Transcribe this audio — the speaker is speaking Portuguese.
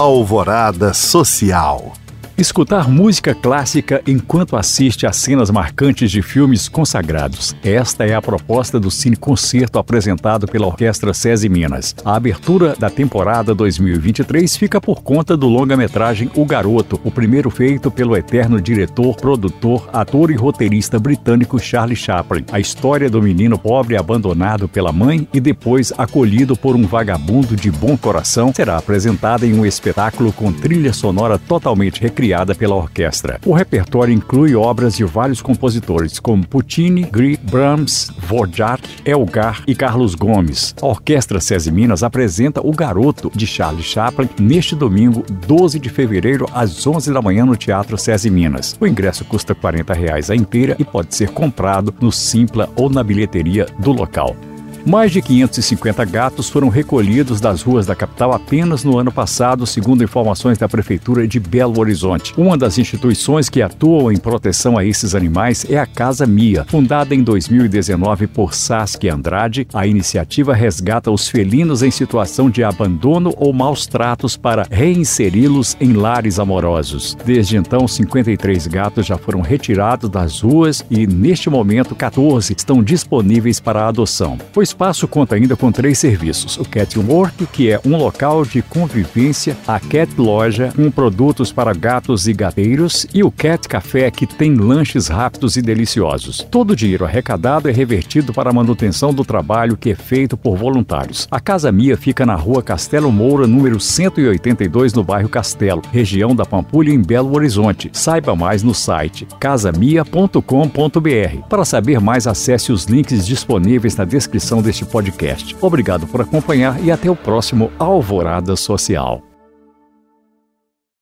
Alvorada Social. Escutar música clássica enquanto assiste a cenas marcantes de filmes consagrados. Esta é a proposta do Cine Concerto apresentado pela Orquestra SESI Minas. A abertura da temporada 2023 fica por conta do longa-metragem O Garoto, o primeiro feito pelo eterno diretor, produtor, ator e roteirista britânico Charlie Chaplin. A história do menino pobre abandonado pela mãe e depois acolhido por um vagabundo de bom coração será apresentada em um espetáculo com trilha sonora totalmente recriada criada pela orquestra. O repertório inclui obras de vários compositores, como Puccini, Grieg, Brahms, Dvorak, Elgar e Carlos Gomes. A Orquestra SESI Minas apresenta O Garoto, de Charles Chaplin, neste domingo, 12 de fevereiro, às 11 da manhã, no Teatro SESI Minas. O ingresso custa 40 reais a inteira e pode ser comprado no Simpla ou na bilheteria do local. Mais de 550 gatos foram recolhidos das ruas da capital apenas no ano passado, segundo informações da Prefeitura de Belo Horizonte. Uma das instituições que atuam em proteção a esses animais é a Casa Mia. Fundada em 2019 por Saskia Andrade, a iniciativa resgata os felinos em situação de abandono ou maus tratos para reinseri-los em lares amorosos. Desde então, 53 gatos já foram retirados das ruas e, neste momento, 14 estão disponíveis para adoção. O espaço conta ainda com três serviços: o Cat Work, que é um local de convivência, a Cat Loja, com produtos para gatos e gateiros, e o Cat Café, que tem lanches rápidos e deliciosos. Todo o dinheiro arrecadado é revertido para a manutenção do trabalho que é feito por voluntários. A Casa Mia fica na rua Castelo Moura, número 182, no bairro Castelo, região da Pampulha, em Belo Horizonte. Saiba mais no site casamia.com.br. Para saber mais, acesse os links disponíveis na descrição deste podcast. Obrigado por acompanhar e até o próximo Alvorada Social.